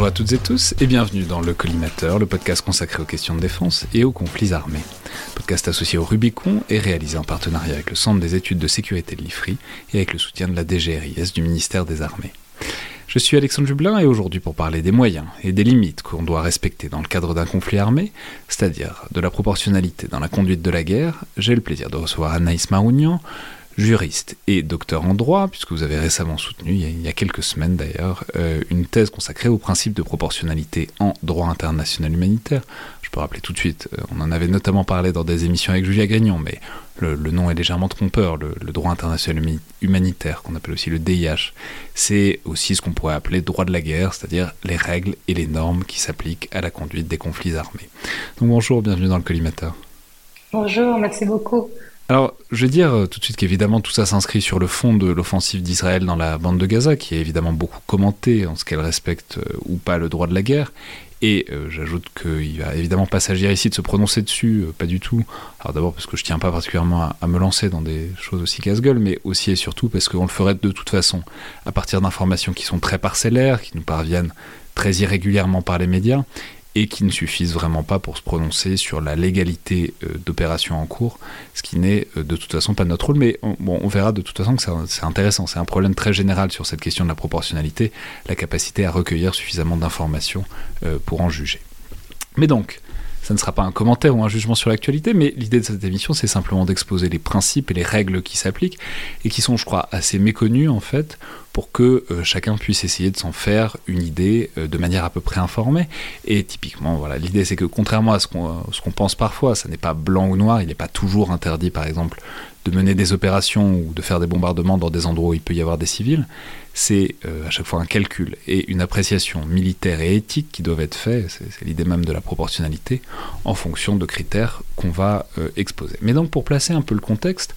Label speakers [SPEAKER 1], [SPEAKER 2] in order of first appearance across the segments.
[SPEAKER 1] Bonjour à toutes et tous et bienvenue dans Le Collimateur, le podcast consacré aux questions de défense et aux conflits armés. Podcast associé au Rubicon et réalisé en partenariat avec le Centre des études de sécurité de l'IFRI et avec le soutien de la DGRIS du ministère des Armées. Je suis Alexandre Jublin et aujourd'hui pour parler des moyens et des limites qu'on doit respecter dans le cadre d'un conflit armé, c'est-à-dire de la proportionnalité dans la conduite de la guerre, j'ai le plaisir de recevoir Anaïs Marounian, juriste et docteur en droit, puisque vous avez récemment soutenu, il y a, quelques semaines d'ailleurs, euh, une thèse consacrée au principe de proportionnalité en droit international humanitaire. Je peux rappeler tout de suite, euh, on en avait notamment parlé dans des émissions avec Julia Grignon, mais le, nom est légèrement trompeur. Le, le droit international humanitaire, qu'on appelle aussi le DIH, c'est aussi ce qu'on pourrait appeler droit de la guerre, c'est-à-dire les règles et les normes qui s'appliquent à la conduite des conflits armés. Donc bonjour, bienvenue dans le collimateur.
[SPEAKER 2] Bonjour, merci beaucoup.
[SPEAKER 1] Alors, je vais dire euh, tout de suite qu'évidemment tout ça s'inscrit sur le fond de l'offensive d'Israël dans la bande de Gaza, qui est évidemment beaucoup commentée en ce qu'elle respecte euh, ou pas le droit de la guerre. Et euh, j'ajoute qu'il va évidemment pas s'agir ici de se prononcer dessus, pas du tout. Alors d'abord parce que je tiens pas particulièrement à, me lancer dans des choses aussi casse-gueule, mais aussi et surtout parce qu'on le ferait de toute façon à partir d'informations qui sont très parcellaires, qui nous parviennent très irrégulièrement par les médias, et qui ne suffisent vraiment pas pour se prononcer sur la légalité euh, d'opérations en cours, ce qui n'est euh, de toute façon pas notre rôle, mais on, verra de toute façon que c'est intéressant, c'est un problème très général sur cette question de la proportionnalité, la capacité à recueillir suffisamment d'informations euh, pour en juger. Mais donc, ça ne sera pas un commentaire ou un jugement sur l'actualité, mais l'idée de cette émission, c'est simplement d'exposer les principes et les règles qui s'appliquent et qui sont, je crois, assez méconnus en fait, pour que euh, chacun puisse essayer de s'en faire une idée euh, de manière à peu près informée. Et typiquement, voilà, l'idée c'est que contrairement à ce qu'on pense parfois, ça n'est pas blanc ou noir, il n'est pas toujours interdit, par exemple, de mener des opérations ou de faire des bombardements dans des endroits où il peut y avoir des civils, c'est euh, à chaque fois un calcul et une appréciation militaire et éthique qui doivent être faits, c'est l'idée même de la proportionnalité, en fonction de critères qu'on va euh, exposer. Mais donc pour placer un peu le contexte,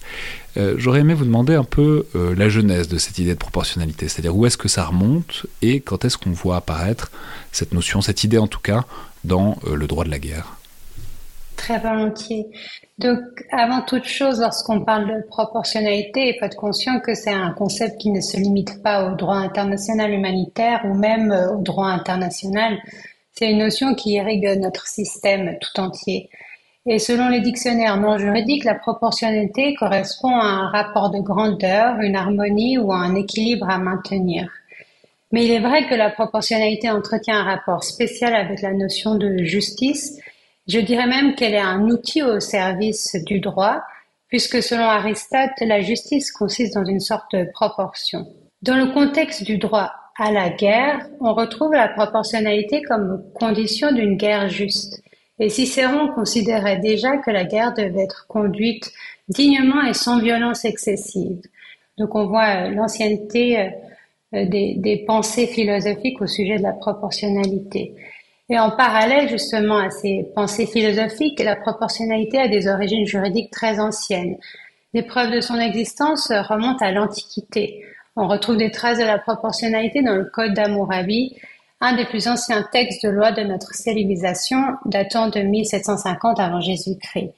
[SPEAKER 1] euh, j'aurais aimé vous demander un peu la genèse de cette idée de proportionnalité, c'est-à-dire où est-ce que ça remonte et quand est-ce qu'on voit apparaître cette notion, cette idée en tout cas, dans le droit de la guerre?
[SPEAKER 2] Très volontiers. Donc, avant toute chose, lorsqu'on parle de proportionnalité, il faut être conscient que c'est un concept qui ne se limite pas au droit international humanitaire ou même euh, au droit international. C'est une notion qui irrigue notre système tout entier. Et selon les dictionnaires non juridiques, la proportionnalité correspond à un rapport de grandeur, une harmonie ou un équilibre à maintenir. Mais il est vrai que la proportionnalité entretient un rapport spécial avec la notion de justice, je dirais même qu'elle est un outil au service du droit, puisque selon Aristote, la justice consiste dans une sorte de proportion. Dans le contexte du droit à la guerre, on retrouve la proportionnalité comme condition d'une guerre juste. Et Cicéron considérait déjà que la guerre devait être conduite dignement et sans violence excessive. Donc on voit euh, l'ancienneté euh, des, des pensées philosophiques au sujet de la proportionnalité. Et en parallèle justement à ces pensées philosophiques, la proportionnalité a des origines juridiques très anciennes. Les preuves de son existence remontent à l'Antiquité. On retrouve des traces de la proportionnalité dans le Code d'Amourabi, un des plus anciens textes de loi de notre civilisation datant de 1750 avant Jésus-Christ.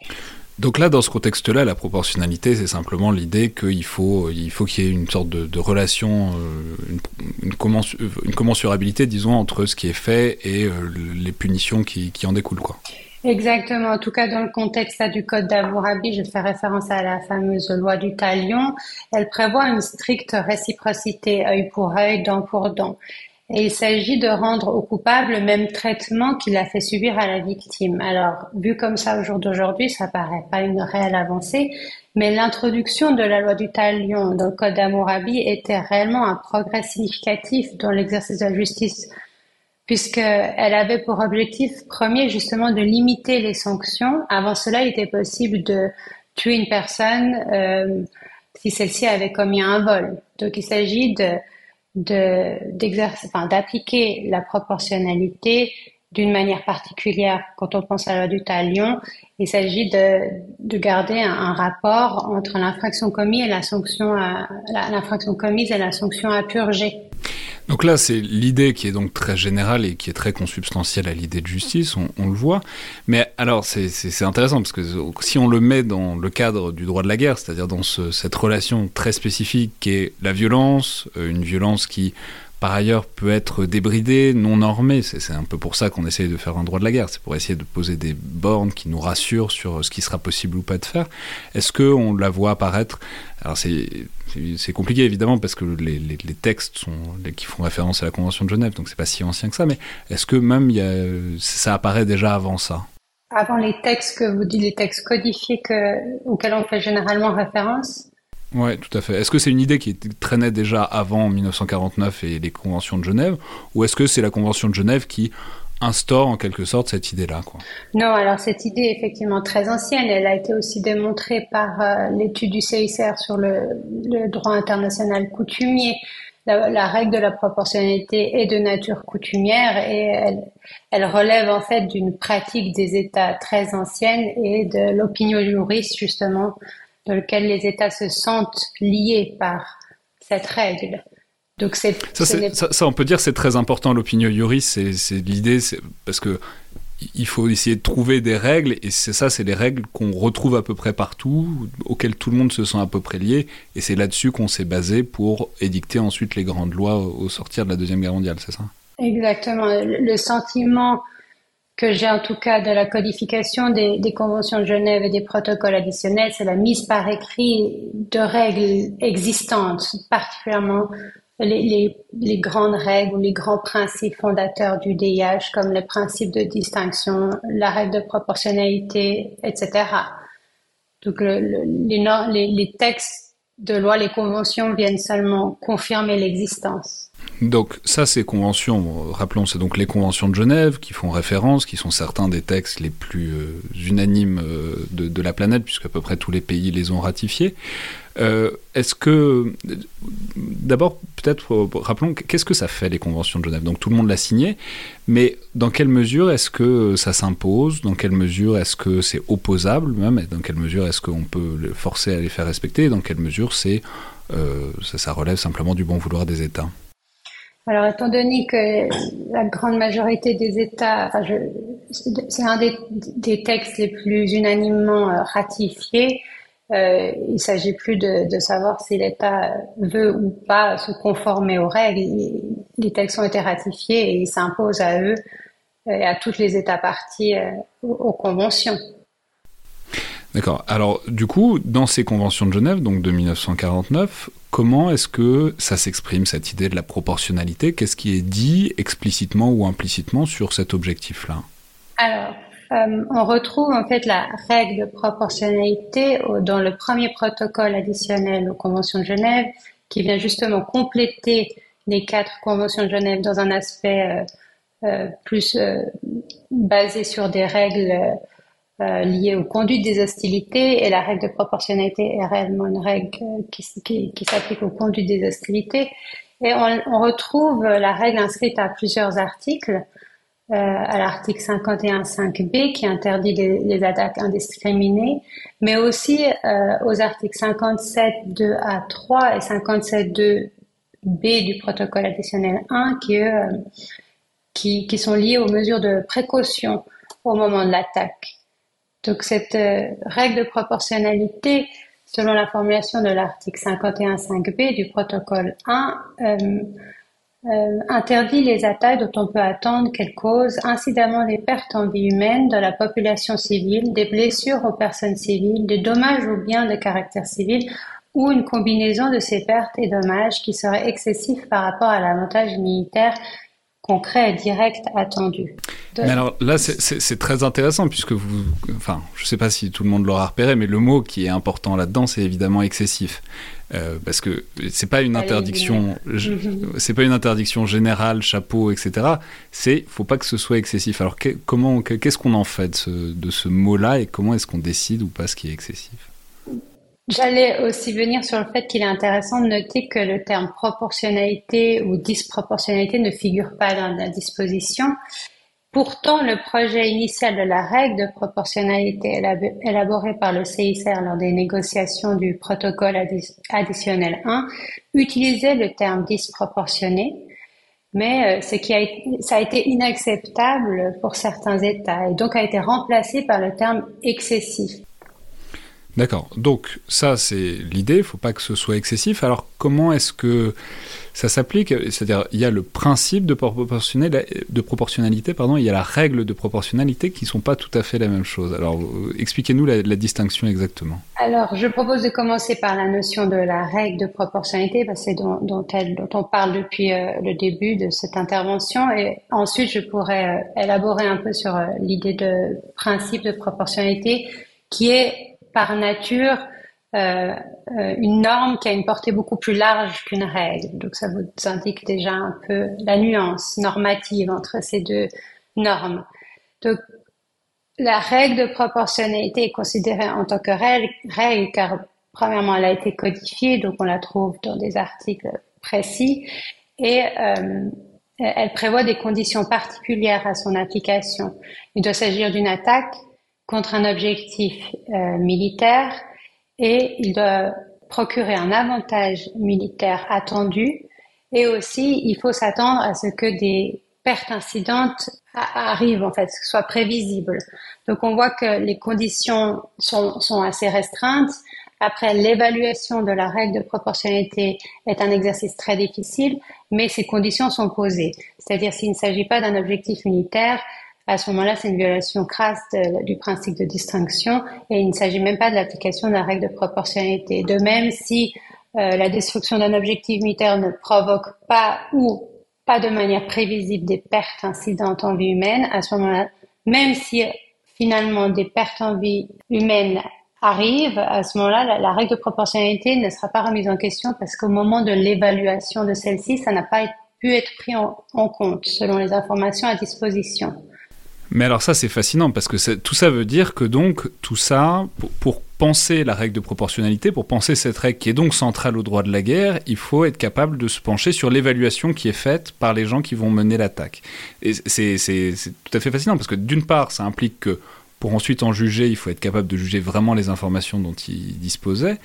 [SPEAKER 1] Donc là, dans ce contexte-là, la proportionnalité, c'est simplement l'idée qu'il faut faut qu'il y ait une sorte de, relation, une, une, commensurabilité, disons, entre ce qui est fait et les punitions qui, en découlent, quoi.
[SPEAKER 2] Exactement. En tout cas, dans le contexte du Code d'Hammurabi, je fais référence à la fameuse loi du talion. Elle prévoit une stricte réciprocité, œil pour œil, dent pour dent. Et il s'agit de rendre au coupable le même traitement qu'il a fait subir à la victime. Alors, vu comme ça au jour d'aujourd'hui, ça paraît pas une réelle avancée, mais l'introduction de la loi du talion dans le Code d'Hammurabi était réellement un progrès significatif dans l'exercice de la justice puisqu'elle avait pour objectif premier justement de limiter les sanctions. Avant cela, il était possible de tuer une personne euh, si celle-ci avait commis un vol. Donc il s'agit de d'exercer, enfin, d'appliquer la proportionnalité d'une manière particulière quand on pense à la loi du talion. Il s'agit de, de garder un, rapport entre l'infraction commise et la sanction, l'infraction commise et la sanction à purger.
[SPEAKER 1] Donc là, c'est l'idée qui est donc très générale et qui est très consubstantielle à l'idée de justice, on, le voit. Mais alors, c'est intéressant parce que si on le met dans le cadre du droit de la guerre, c'est-à-dire dans cette relation très spécifique qui est la violence, euh, une violence qui par ailleurs peut être débridé, non normé. C'est un peu pour ça qu'on essaye de faire un droit de la guerre. C'est pour essayer de poser des bornes qui nous rassurent sur ce qui sera possible ou pas de faire. Est-ce qu'on la voit apparaître? Alors c'est compliqué évidemment parce que les, textes sont, qui font référence à la Convention de Genève, donc c'est pas si ancien que ça, mais est-ce que même ça apparaît déjà avant ça?
[SPEAKER 2] Avant les textes que vous dites, les textes codifiés que, auxquels on fait généralement référence
[SPEAKER 1] oui, tout à fait. Est-ce que c'est une idée qui traînait déjà avant 1949 et les conventions de Genève, ou est-ce que c'est la convention de Genève qui instaure en quelque sorte cette idée-là
[SPEAKER 2] Non, alors cette idée est effectivement très ancienne. Elle a été aussi démontrée par euh, l'étude du CICR sur le, droit international coutumier. La, règle de la proportionnalité est de nature coutumière et elle, elle relève en fait d'une pratique des États très ancienne et de l'opinion juriste justement dans lequel les États se sentent liés par cette règle.
[SPEAKER 1] Donc c'est ça, ça, on peut dire c'est très important l'opinion juriste, c'est l'idée, parce que il faut essayer de trouver des règles et c'est ça, c'est les règles qu'on retrouve à peu près partout, auxquelles tout le monde se sent à peu près lié, et c'est là-dessus qu'on s'est basé pour édicter ensuite les grandes lois au sortir de la deuxième guerre mondiale, c'est ça?
[SPEAKER 2] Exactement. Le sentiment que j'ai en tout cas de la codification des, conventions de Genève et des protocoles additionnels, c'est la mise par écrit de règles existantes, particulièrement les, les, les, grandes règles ou les grands principes fondateurs du DIH, comme le principe de distinction, la règle de proportionnalité, etc. Donc le, les, les textes de loi, les conventions viennent seulement confirmer l'existence.
[SPEAKER 1] Donc ça, ces conventions, rappelons, c'est donc les conventions de Genève qui font référence, qui sont certains des textes les plus euh, unanimes euh, de, la planète, puisque à peu près tous les pays les ont ratifiés. Euh, est-ce que, d'abord, peut-être, rappelons, qu'est-ce que ça fait les conventions de Genève? Donc tout le monde l'a signé, mais dans quelle mesure est-ce que ça s'impose? Dans quelle mesure est-ce que c'est opposable même? Dans quelle mesure est-ce qu'on peut forcer à les faire respecter? Dans quelle mesure c'est, ça relève simplement du bon vouloir des États?
[SPEAKER 2] Alors, étant donné que la grande majorité des États, enfin, c'est un des, des, textes les plus unanimement euh, ratifiés, euh, il s'agit plus de, de, savoir si l'État veut ou pas se conformer aux règles. Les textes ont été ratifiés et ils s'imposent à eux et à toutes les États parties euh, aux conventions.
[SPEAKER 1] D'accord. Alors, du coup, dans ces conventions de Genève, donc de 1949, comment est-ce que ça s'exprime, cette idée de la proportionnalité? Qu'est-ce qui est dit explicitement ou implicitement sur cet objectif-là?
[SPEAKER 2] Alors, euh, on retrouve en fait la règle de proportionnalité dans le premier protocole additionnel aux conventions de Genève, qui vient justement compléter les quatre conventions de Genève dans un aspect euh, euh, plus basé sur des règles euh, liée aux conduites des hostilités et la règle de proportionnalité est réellement une règle euh, qui, s'applique aux conduites des hostilités. Et on, retrouve la règle inscrite à plusieurs articles, euh, à l'article 51.5b qui interdit les, attaques indiscriminées, mais aussi euh, aux articles 57.2 à 3 et 57.2b du protocole additionnel 1 qui, euh, qui, qui sont liés aux mesures de précaution au moment de l'attaque. Donc cette règle de proportionnalité, selon la formulation de l'article 51.5b du protocole 1, euh, interdit les attaques dont on peut attendre qu'elles causent incidemment des pertes en vie humaine dans la population civile, des blessures aux personnes civiles, des dommages aux biens de caractère civil ou une combinaison de ces pertes et dommages qui serait excessif par rapport à l'avantage militaire concret et direct attendu.
[SPEAKER 1] Mais alors là, c'est très intéressant puisque vous, enfin, je ne sais pas si tout le monde l'aura repéré, mais le mot qui est important là-dedans, c'est évidemment excessif. Euh, parce que c'est pas une interdiction, c'est pas une interdiction générale, chapeau, etc. C'est, faut pas que ce soit excessif. Alors comment, qu'est-ce qu'on en fait de ce, de ce mot-là et comment est-ce qu'on décide ou pas ce qui est excessif?
[SPEAKER 2] J'allais aussi venir sur le fait qu'il est intéressant de noter que le terme proportionnalité ou disproportionnalité ne figure pas dans la disposition. Pourtant, le projet initial de la règle de proportionnalité élaboré par le CICR lors des négociations du protocole additionnel 1 utilisait le terme disproportionné, mais euh, ce qui a ça a été inacceptable pour certains États et donc a été remplacé par le terme excessif.
[SPEAKER 1] D'accord. Donc ça, c'est l'idée. Il ne faut pas que ce soit excessif. Alors comment est-ce que ça s'applique? C'est-à-dire, il y a le principe de, proportionnalité, pardon, il y a la règle de proportionnalité qui ne sont pas tout à fait la même chose. Alors euh, expliquez-nous la, distinction exactement.
[SPEAKER 2] Alors je propose de commencer par la notion de la règle de proportionnalité, parce que c'est dont, on parle depuis euh, le début de cette intervention. Et ensuite, je pourrais euh, élaborer un peu sur l'idée de principe de proportionnalité qui est par nature euh, euh, une norme qui a une portée beaucoup plus large qu'une règle. Donc ça vous indique déjà un peu la nuance normative entre ces deux normes. Donc la règle de proportionnalité est considérée en tant que règle, règle car premièrement elle a été codifiée, donc on la trouve dans des articles précis et euh, elle prévoit des conditions particulières à son application. Il doit s'agir d'une attaque contre un objectif euh, militaire et il doit procurer un avantage militaire attendu et aussi il faut s'attendre à ce que des pertes incidentes arrivent en fait, soient prévisibles. Donc on voit que les conditions sont assez restreintes. Après, l'évaluation de la règle de proportionnalité est un exercice très difficile, mais ces conditions sont posées. C'est-à-dire s'il ne s'agit pas d'un objectif militaire, à ce moment-là, c'est une violation crasse du principe de distinction et il ne s'agit même pas de l'application de la règle de proportionnalité. De même, si euh, la destruction d'un objectif militaire ne provoque pas ou pas de manière prévisible des pertes incidentes en vie humaine, à ce moment-là, même si finalement des pertes en vie humaine arrivent, à ce moment-là, la, règle de proportionnalité ne sera pas remise en question parce qu'au moment de l'évaluation de celle-ci, ça n'a pas pu être pris en compte selon les informations à disposition.
[SPEAKER 1] Mais alors ça c'est fascinant parce que tout ça veut dire que donc tout ça, pour, penser la règle de proportionnalité, pour penser cette règle qui est donc centrale au droit de la guerre, il faut être capable de se pencher sur l'évaluation qui est faite par les gens qui vont mener l'attaque. Et c'est tout à fait fascinant parce que d'une part ça implique que pour ensuite en juger, il faut être capable de juger vraiment les informations dont il disposait.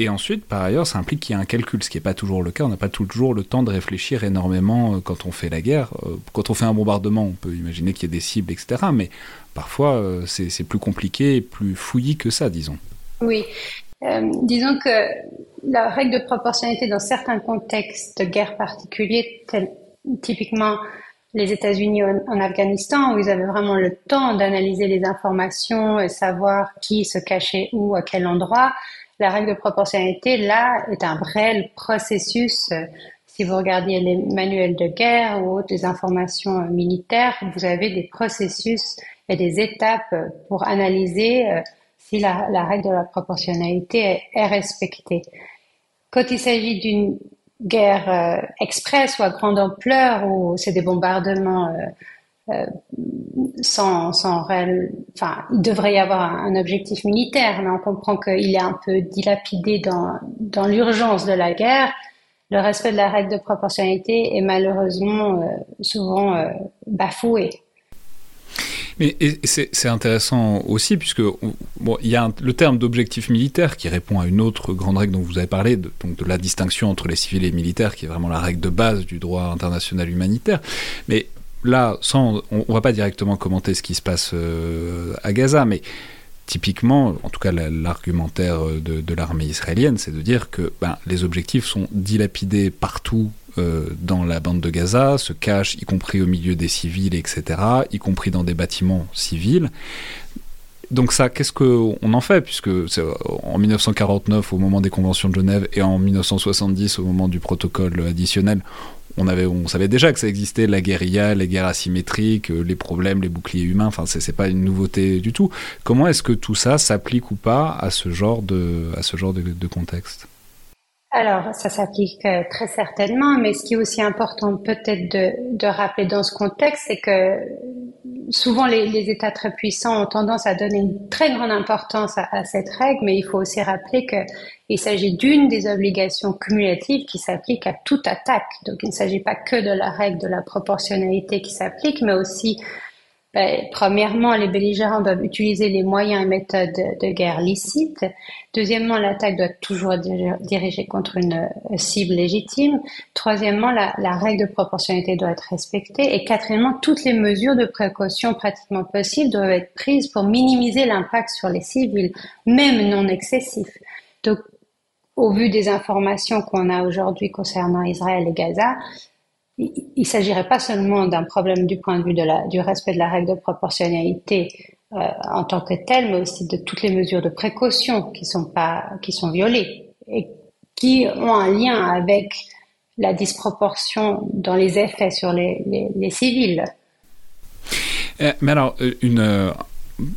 [SPEAKER 1] Et ensuite, par ailleurs, ça implique qu'il y a un calcul, ce qui n'est pas toujours le cas. On n'a pas toujours le temps de réfléchir énormément euh, quand on fait la guerre. Euh, quand on fait un bombardement, on peut imaginer qu'il y a des cibles, etc. Mais parfois, euh, c'est plus compliqué et plus fouillis que ça, disons.
[SPEAKER 2] Oui. disons que la règle de proportionnalité dans certains contextes de guerre particuliers, typiquement les États-Unis en, Afghanistan, où ils avaient vraiment le temps d'analyser les informations et savoir qui se cachait où, à quel endroit, la règle de proportionnalité, là, est un réel processus. Si vous regardiez les manuels de guerre ou autres informations militaires, vous avez des processus et des étapes pour analyser euh, si la, règle de la proportionnalité est, respectée. Quand il s'agit d'une guerre euh, express ou à grande ampleur, où c'est des bombardements euh, sans, sans réel, enfin, il devrait y avoir un, objectif militaire, mais on comprend qu'il est un peu dilapidé dans, dans l'urgence de la guerre. Le respect de la règle de proportionnalité est malheureusement euh, souvent euh, bafoué.
[SPEAKER 1] Mais c'est intéressant aussi, puisque bon, il y a le terme d'objectif militaire qui répond à une autre grande règle dont vous avez parlé, de, donc de la distinction entre les civils et les militaires, qui est vraiment la règle de base du droit international humanitaire. Mais là, sans, on, ne va pas directement commenter ce qui se passe à Gaza, mais typiquement, en tout cas l'argumentaire de, l'armée israélienne, c'est de dire que ben, les objectifs sont dilapidés partout dans la bande de Gaza, se cachent y compris au milieu des civils, etc., y compris dans des bâtiments civils. Donc ça, qu'est-ce qu'on en fait Puisque en 1949, au moment des conventions de Genève, et en 1970, au moment du protocole additionnel, on, avait, on savait déjà que ça existait, la guérilla, les guerres asymétriques, euh, les problèmes, les boucliers humains, enfin c'est pas une nouveauté du tout. Comment est-ce que tout ça s'applique ou pas à ce genre de, à ce genre de contexte?
[SPEAKER 2] Alors, ça s'applique euh, très certainement, mais ce qui est aussi important peut-être de, rappeler dans ce contexte, c'est que souvent les, les, États très puissants ont tendance à donner une très grande importance à, à cette règle, mais il faut aussi rappeler qu'il s'agit d'une des obligations cumulatives qui s'applique à toute attaque. Donc, il ne s'agit pas que de la règle de la proportionnalité qui s'applique, mais aussi ben, premièrement, les belligérants doivent utiliser les moyens et méthodes de guerre licites. Deuxièmement, l'attaque doit toujours être dirigée contre une euh, cible légitime. Troisièmement, la, la, règle de proportionnalité doit être respectée. Et quatrièmement, toutes les mesures de précaution pratiquement possibles doivent être prises pour minimiser l'impact sur les civils, même non excessif. Donc, au vu des informations qu'on a aujourd'hui concernant Israël et Gaza, il ne s'agirait pas seulement d'un problème du point de vue du respect de la règle de proportionnalité euh, en tant que telle, mais aussi de toutes les mesures de précaution qui sont pas, qui sont violées et qui ont un lien avec la disproportion dans les effets sur les, les, civils.
[SPEAKER 1] Eh, mais alors, euh, une, euh,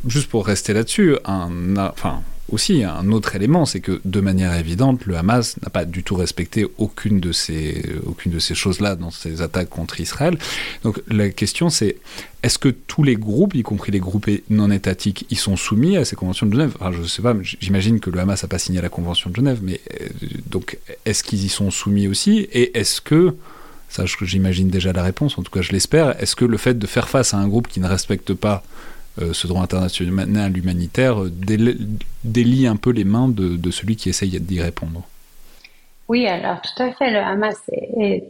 [SPEAKER 1] juste pour rester là-dessus, un, enfin, aussi un autre élément, c'est que de manière évidente, le Hamas n'a pas du tout respecté aucune de ces, aucune de ces choses-là dans ses attaques contre Israël. Donc la question c'est, est-ce que tous les groupes, y compris les groupes non étatiques, y sont soumis à ces conventions de Genève? Enfin, Je ne sais pas, j'imagine que le Hamas n'a pas signé la convention de Genève, mais euh, donc est-ce qu'ils y sont soumis aussi? Et est-ce que ça, j'imagine déjà la réponse, en tout cas je l'espère. Est-ce que le fait de faire face à un groupe qui ne respecte pas euh, ce droit international humanitaire euh, délie un peu les mains de, celui qui essaye d'y répondre.
[SPEAKER 2] Oui, alors tout à fait. Le Hamas est,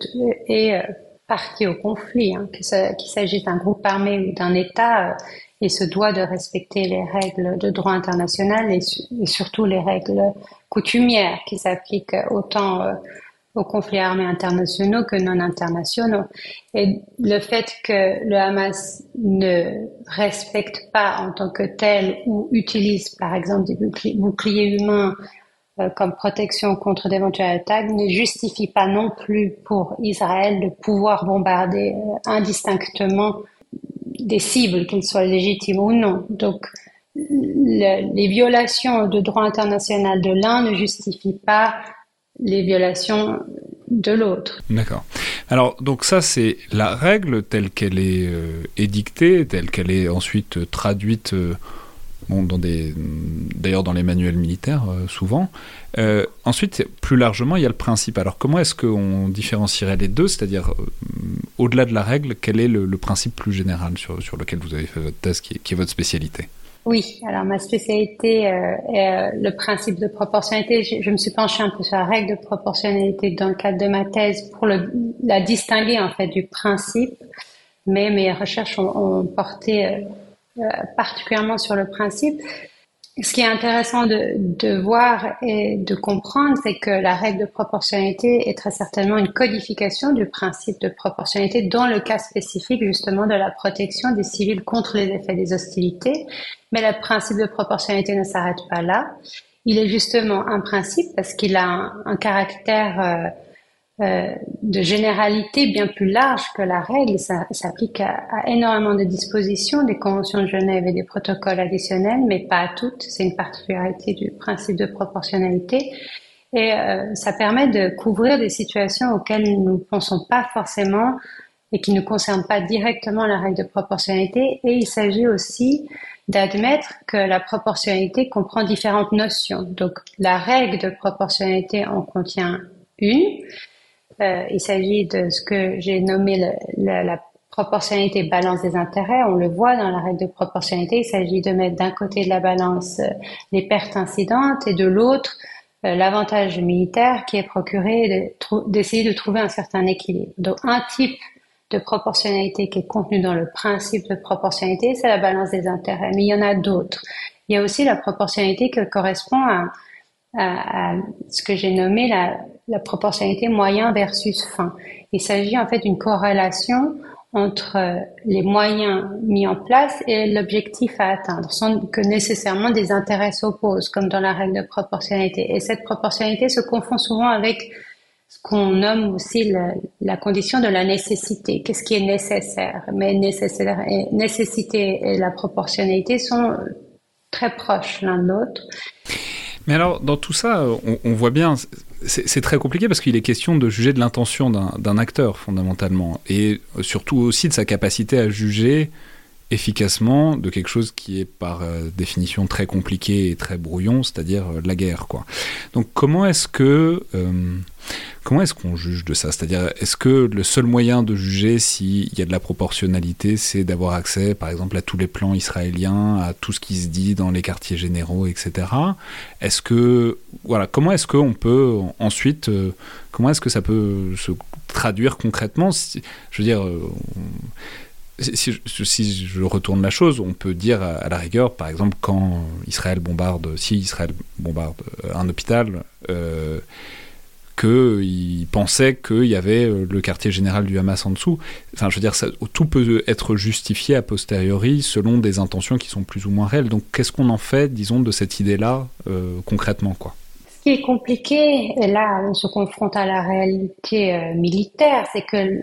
[SPEAKER 2] est, euh, parti au conflit, hein, qu'il s'agisse d'un groupe armé ou d'un État, et se doit de respecter les règles de droit international et, et surtout les règles coutumières qui s'appliquent autant aux conflits armés internationaux que non internationaux. Et le fait que le Hamas ne respecte pas en tant que tel ou utilise par exemple des boucliers, humains euh, comme protection contre d'éventuelles attaques ne justifie pas non plus pour Israël de pouvoir bombarder euh, indistinctement des cibles, qu'elles soient légitimes ou non. Donc, les violations de droit international de l'un ne justifient pas les violations de l'autre.
[SPEAKER 1] D'accord. Alors, donc ça, c'est la règle telle qu'elle est euh, édictée, telle qu'elle est ensuite euh, traduite, euh, dans des, d'ailleurs dans les manuels militaires, souvent. ensuite, plus largement, il y a le principe. Alors, comment est-ce qu'on différencierait les deux? C'est-à-dire, au-delà de la règle, quel est le, principe plus général sur, sur lequel vous avez fait votre thèse, qui est votre spécialité?
[SPEAKER 2] Oui, alors ma spécialité euh, est euh, le principe de proportionnalité. Je, me suis penchée un peu sur la règle de proportionnalité dans le cadre de ma thèse pour le, la distinguer en fait du principe, mais mes recherches ont, ont porté euh, euh particulièrement sur le principe. Ce qui est intéressant de, de voir et de comprendre, c'est que la règle de proportionnalité est très certainement une codification du principe de proportionnalité dans le cas spécifique justement de la protection des civils contre les effets des hostilités. Mais le principe de proportionnalité ne s'arrête pas là. Il est justement un principe parce qu'il a un, caractère euh, euh, de généralité bien plus large que la règle. Ça s'applique à, énormément de dispositions des conventions de Genève et des protocoles additionnels, mais pas à toutes. C'est une particularité du principe de proportionnalité. Et euh, ça permet de couvrir des situations auxquelles nous ne pensons pas forcément et qui ne concernent pas directement la règle de proportionnalité. Et il s'agit aussi d'admettre que la proportionnalité comprend différentes notions. Donc la règle de proportionnalité en contient une, euh, il s'agit de ce que j'ai nommé la proportionnalité balance des intérêts. On le voit dans la règle de proportionnalité. Il s'agit de mettre d'un côté de la balance euh, les pertes incidentes et de l'autre euh, l'avantage militaire qui est procuré d'essayer de, trouver un certain équilibre. Donc un type de proportionnalité qui est contenu dans le principe de proportionnalité, c'est la balance des intérêts. Mais il y en a d'autres. Il y a aussi la proportionnalité qui correspond à, à, ce que j'ai nommé la, la, proportionnalité moyen versus fin. Il s'agit en fait d'une corrélation entre les moyens mis en place et l'objectif à atteindre, sans que nécessairement des intérêts s'opposent, comme dans la règle de proportionnalité. Et cette proportionnalité se confond souvent avec ce qu'on nomme aussi la, condition de la nécessité. Qu'est-ce qui est nécessaire? Mais nécessaire nécessité et la proportionnalité sont très proches l'un de l'autre.
[SPEAKER 1] Mais alors, dans tout ça, on, voit bien, c'est très compliqué parce qu'il est question de juger de l'intention d'un acteur, fondamentalement, et surtout aussi de sa capacité à juger efficacement de quelque chose qui est par euh, définition très compliqué et très brouillon, c'est-à-dire euh, la guerre. Quoi. Donc comment est-ce que euh, comment est-ce qu'on juge de ça? C'est-à-dire est-ce que le seul moyen de juger s'il y a de la proportionnalité, c'est d'avoir accès, par exemple, à tous les plans israéliens, à tout ce qui se dit dans les quartiers généraux, etc. Est-ce que voilà, comment est-ce qu'on peut ensuite, comment est-ce que ça peut se traduire concrètement? Je veux dire si, je retourne la chose, on peut dire à, la rigueur, par exemple, quand Israël bombarde, si Israël bombarde euh, un hôpital, euh, qu'il pensait qu'il y avait euh, le quartier général du Hamas en dessous. Enfin, je veux dire, tout peut être justifié a posteriori selon des intentions qui sont plus ou moins réelles. Donc, qu'est-ce qu'on en fait, disons, de cette idée-là euh, concrètement, quoi?
[SPEAKER 2] Qui est compliqué, et là on se confronte à la réalité euh, militaire, c'est que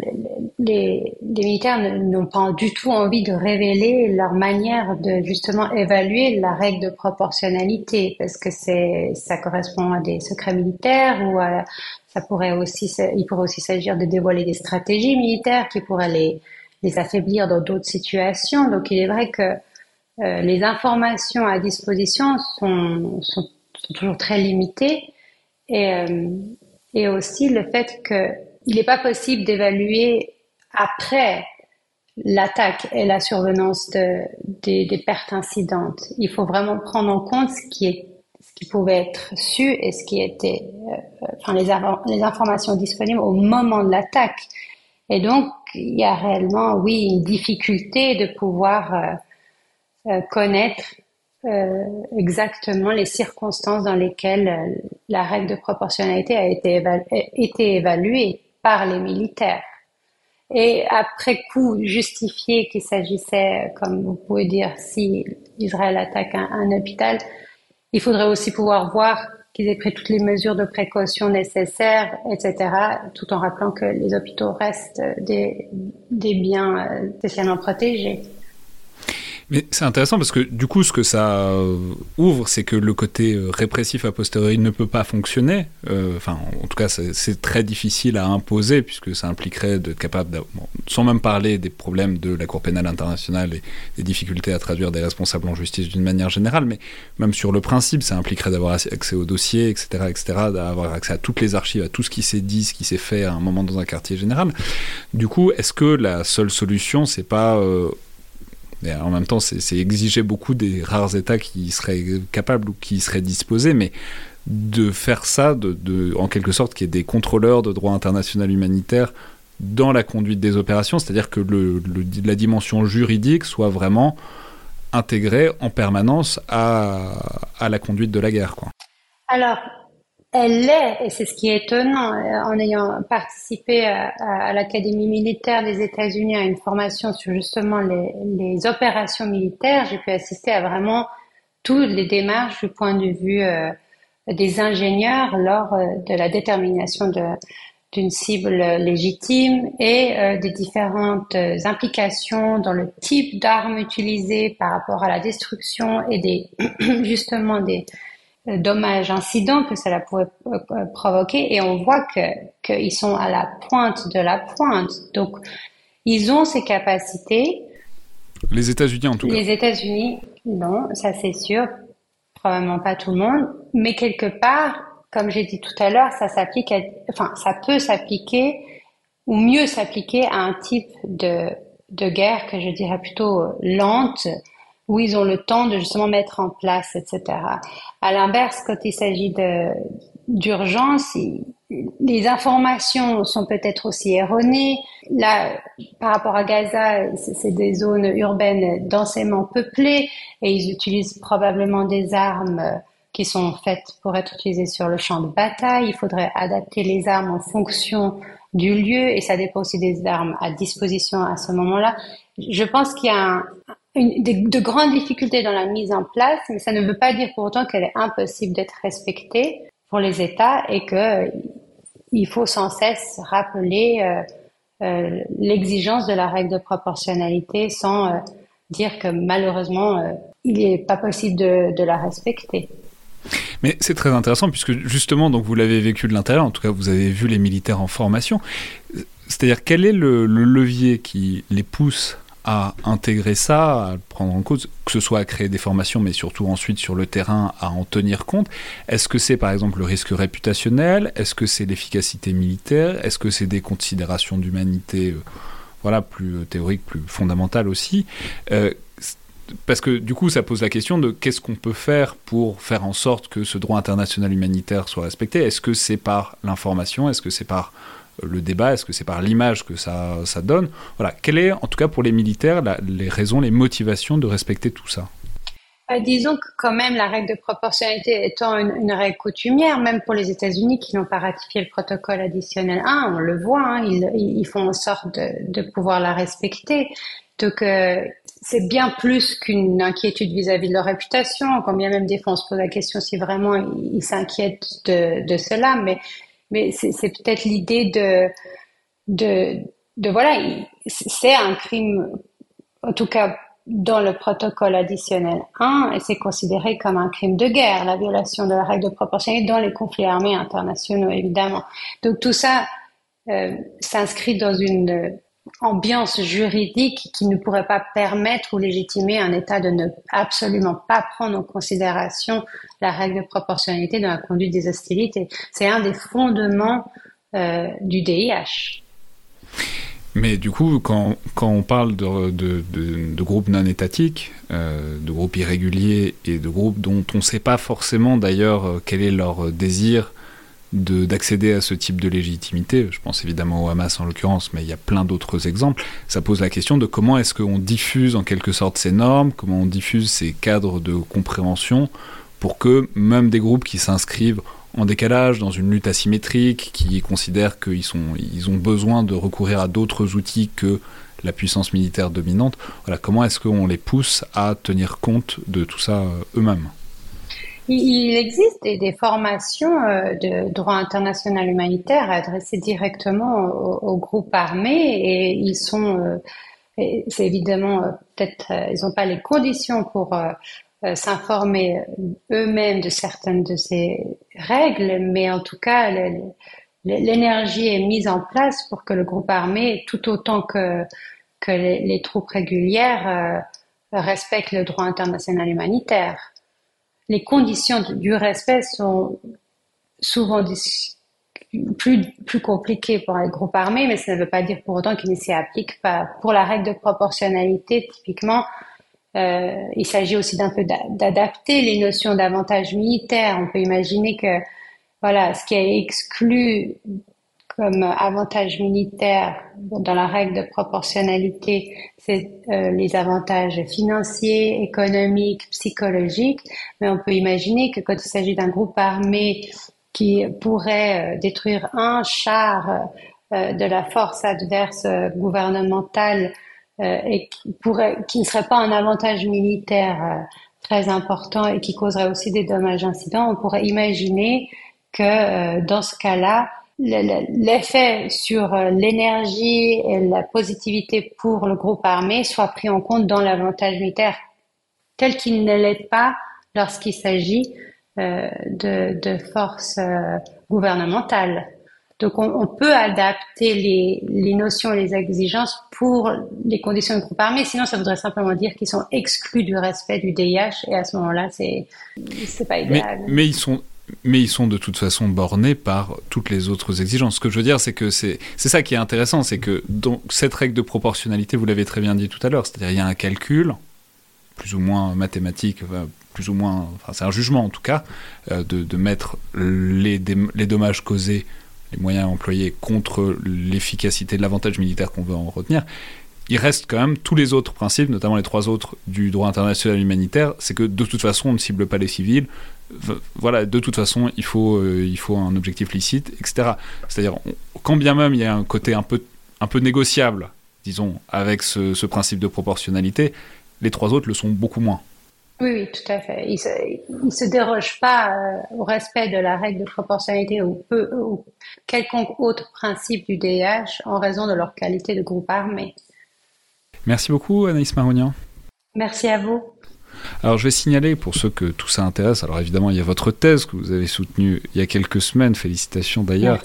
[SPEAKER 2] les, militaires n'ont pas du tout envie de révéler leur manière de justement évaluer la règle de proportionnalité, parce que c'est ça correspond à des secrets militaires ou à, ça pourrait aussi, il pourrait aussi s'agir de dévoiler des stratégies militaires qui pourraient les, les affaiblir dans d'autres situations. Donc il est vrai que euh, les informations à disposition sont, sont sont toujours très limités. Et, euh, et aussi le fait qu'il n'est pas possible d'évaluer après l'attaque et la survenance de, des, pertes incidentes. Il faut vraiment prendre en compte ce qui est ce qui pouvait être su et ce qui était, euh, enfin les, informations disponibles au moment de l'attaque. Et donc il y a réellement, oui, une difficulté de pouvoir euh connaître euh, exactement les circonstances dans lesquelles euh, la règle de proportionnalité a été, été évaluée par les militaires. Et après coup, justifier qu'il s'agissait, comme vous pouvez dire, si Israël attaque un, hôpital, il faudrait aussi pouvoir voir qu'ils aient pris toutes les mesures de précaution nécessaires, etc., tout en rappelant que les hôpitaux restent des, des biens euh, spécialement protégés.
[SPEAKER 1] Mais c'est intéressant parce que du coup, ce que ça euh, ouvre, c'est que le côté euh, répressif a posteriori ne peut pas fonctionner. Euh, enfin, en tout cas, c'est très difficile à imposer puisque ça impliquerait d'être capable, sans même parler des problèmes de la Cour pénale internationale et des difficultés à traduire des responsables en justice d'une manière générale, mais même sur le principe, ça impliquerait d'avoir accès aux dossiers, etc., etc., d'avoir accès à toutes les archives, à tout ce qui s'est dit, ce qui s'est fait à un moment dans un quartier général. Du coup, est-ce que la seule solution, c'est pas mais en même temps, c'est exiger beaucoup des rares États qui seraient capables ou qui seraient disposés, mais de faire ça, de, de en quelque sorte, qu'il y ait des contrôleurs de droit international humanitaire dans la conduite des opérations, c'est-à-dire que le, le, la dimension juridique soit vraiment intégrée en permanence à, à la conduite de la guerre. Quoi.
[SPEAKER 2] Alors, elle l'est, et c'est ce qui est étonnant, euh, en ayant participé à, à l'Académie militaire des États-Unis à une formation sur justement les, opérations militaires, j'ai pu assister à vraiment toutes les démarches du point de vue euh, des ingénieurs lors euh, de la détermination d'une cible légitime et euh, des différentes implications dans le type d'armes utilisées par rapport à la destruction et des justement des dommages, incidents que cela pourrait euh, provoquer et on voit que qu'ils sont à la pointe de la pointe. Donc, ils ont ces capacités.
[SPEAKER 1] Les États-Unis en tout
[SPEAKER 2] cas. Les États-Unis, non, ça c'est sûr. Probablement pas tout le monde, mais quelque part, comme j'ai dit tout à l'heure, ça s'applique, enfin, ça peut s'appliquer ou mieux s'appliquer à un type de de guerre que je dirais plutôt lente, où ils ont le temps de justement mettre en place, etc. À l'inverse, quand il s'agit d'urgence, les informations sont peut-être aussi erronées. Là, par rapport à Gaza, c'est des zones urbaines densément peuplées et ils utilisent probablement des armes qui sont faites pour être utilisées sur le champ de bataille. Il faudrait adapter les armes en fonction du lieu et ça dépend aussi des armes à disposition à ce moment-là. Je pense qu'il y a de, grandes difficultés dans la mise en place, mais ça ne veut pas dire pour autant qu'elle est impossible d'être respectée pour les États et que il faut sans cesse rappeler euh, euh, l'exigence de la règle de proportionnalité sans euh, dire que malheureusement il n'est pas possible de, de la respecter.
[SPEAKER 1] Mais c'est très intéressant puisque justement, donc vous l'avez vécu de l'intérieur, en tout cas vous avez vu les militaires en formation. C'est-à-dire quel est le, levier qui les pousse intégrer ça, à le prendre en compte, que ce soit à créer des formations, mais surtout ensuite sur le terrain à en tenir compte. Est-ce que c'est par exemple le risque réputationnel? Est-ce que c'est l'efficacité militaire? Est-ce que c'est des considérations d'humanité euh, voilà, plus théoriques, plus fondamentales aussi? Euh, parce que du coup, ça pose la question de qu'est-ce qu'on peut faire pour faire en sorte que ce droit international humanitaire soit respecté? Est-ce que c'est par l'information? Est-ce que c'est par euh, le débat Est-ce que c'est par l'image que ça, ça donne? Voilà. Quelles est, en tout cas pour les militaires, les raisons, les motivations de respecter tout ça?
[SPEAKER 2] Bah, disons que quand même la règle de proportionnalité étant une, règle coutumière, même pour les États-Unis qui n'ont pas ratifié le protocole additionnel 1, on le voit, hein, ils, font en sorte de, de pouvoir la respecter. Donc euh, c'est bien plus qu'une inquiétude vis-à-vis de leur réputation, quand bien même des fois on se pose la question si vraiment ils s'inquiètent de, de, cela, mais, mais c'est peut-être l'idée de, de, de, voilà, c'est un crime, en tout cas dans le protocole additionnel 1, et c'est considéré comme un crime de guerre, la violation de la règle de proportionnalité dans les conflits armés internationaux, évidemment. Donc tout ça euh, s'inscrit dans une ambiance juridique qui ne pourrait pas permettre ou légitimer un État de ne absolument pas prendre en considération la règle de proportionnalité dans la conduite des hostilités. C'est un des fondements euh, du DIH.
[SPEAKER 1] Mais du coup, quand, quand on parle de, de, groupes non étatiques, euh, de groupes irréguliers et de groupes dont on ne sait pas forcément d'ailleurs euh, quel est leur désir d'accéder à ce type de légitimité, je pense évidemment au Hamas en l'occurrence, mais il y a plein d'autres exemples, ça pose la question de comment est-ce qu'on diffuse en quelque sorte ces normes, comment on diffuse ces cadres de compréhension pour que même des groupes qui s'inscrivent en décalage, dans une lutte asymétrique, qui considèrent qu'ils ils ont besoin de recourir à d'autres outils que la puissance militaire dominante, voilà, comment est-ce qu'on les pousse à tenir compte de tout ça euh, eux-mêmes?
[SPEAKER 2] Il existe des, formations euh, de droit international humanitaire adressées directement aux, groupes armés et ils sont, euh, c'est évidemment euh, peut-être, ils n'ont pas les conditions pour s'informer eux-mêmes de certaines de ces règles, mais en tout cas, l'énergie est mise en place pour que le groupe armé, tout autant que, que les, troupes régulières, respectent le droit international humanitaire les conditions du respect sont souvent plus, compliquées pour les groupes armés, mais ça ne veut pas dire pour autant qu'ils ne s'y appliquent pas. Pour la règle de proportionnalité, typiquement, euh, il s'agit aussi d'un peu d'adapter les notions d'avantage militaire. On peut imaginer que voilà, ce qui est exclu comme avantage militaire dans la règle de proportionnalité, c'est euh, les avantages financiers, économiques, psychologiques. Mais on peut imaginer que quand il s'agit d'un groupe armé qui pourrait euh, détruire un char euh, de la force adverse gouvernementale et qui, pourrait, qui ne serait pas un avantage militaire très important et qui causerait aussi des dommages incidents, on pourrait imaginer que dans ce cas-là, l'effet sur euh, l'énergie et la positivité pour le groupe armé soit pris en compte dans l'avantage militaire tel qu'il ne l'est pas lorsqu'il s'agit euh, de, de, forces euh, gouvernementales. Donc on, peut adapter les, les, notions et les exigences pour les conditions du groupe armé, sinon ça voudrait simplement dire qu'ils sont exclus du respect du DIH et à ce moment-là c'est c'est pas idéal.
[SPEAKER 1] mais ils sont mais ils sont de toute façon bornés par toutes les autres exigences. Ce que je veux dire, c'est que c'est ça qui est intéressant, c'est que donc, cette règle de proportionnalité, vous l'avez très bien dit tout à l'heure, c'est-à-dire il y a un calcul, plus ou moins mathématique, plus ou moins, c'est un jugement en tout cas, euh, de, de, mettre les, les, dommages causés les moyens employés contre l'efficacité de l'avantage militaire qu'on veut en retenir, il reste quand même tous les autres principes, notamment les trois autres du droit international humanitaire, c'est que de toute façon on ne cible pas les civils, voilà, de toute façon il faut, euh, il faut un objectif licite, etc. C'est-à-dire, quand bien même il y a un côté un peu, un peu négociable, disons, avec ce, ce principe de proportionnalité, les trois autres le sont beaucoup moins.
[SPEAKER 2] Oui, oui, tout à fait. Ils ne se, dérogent pas euh, au respect de la règle de proportionnalité ou, peu, ou quelconque autre principe du DH en raison de leur qualité de groupe armé.
[SPEAKER 1] Merci beaucoup, Anaïs Maronian.
[SPEAKER 2] Merci à vous.
[SPEAKER 1] Alors je vais signaler pour ceux que tout ça intéresse, alors évidemment il y a votre thèse que vous avez soutenue il y a quelques semaines, félicitations d'ailleurs,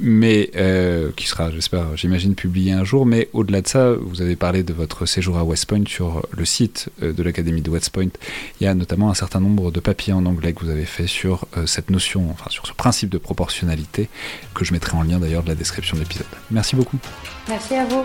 [SPEAKER 1] mais euh, qui sera, j'espère, j'imagine, publiée un jour, mais au-delà de ça, vous avez parlé de votre séjour à West Point sur le site euh, de l'Académie de West Point. Il y a notamment un certain nombre de papiers en anglais que vous avez fait sur euh, cette notion, enfin sur ce principe de proportionnalité, que je mettrai en lien d'ailleurs de la description de l'épisode. Merci beaucoup.
[SPEAKER 2] Merci à vous.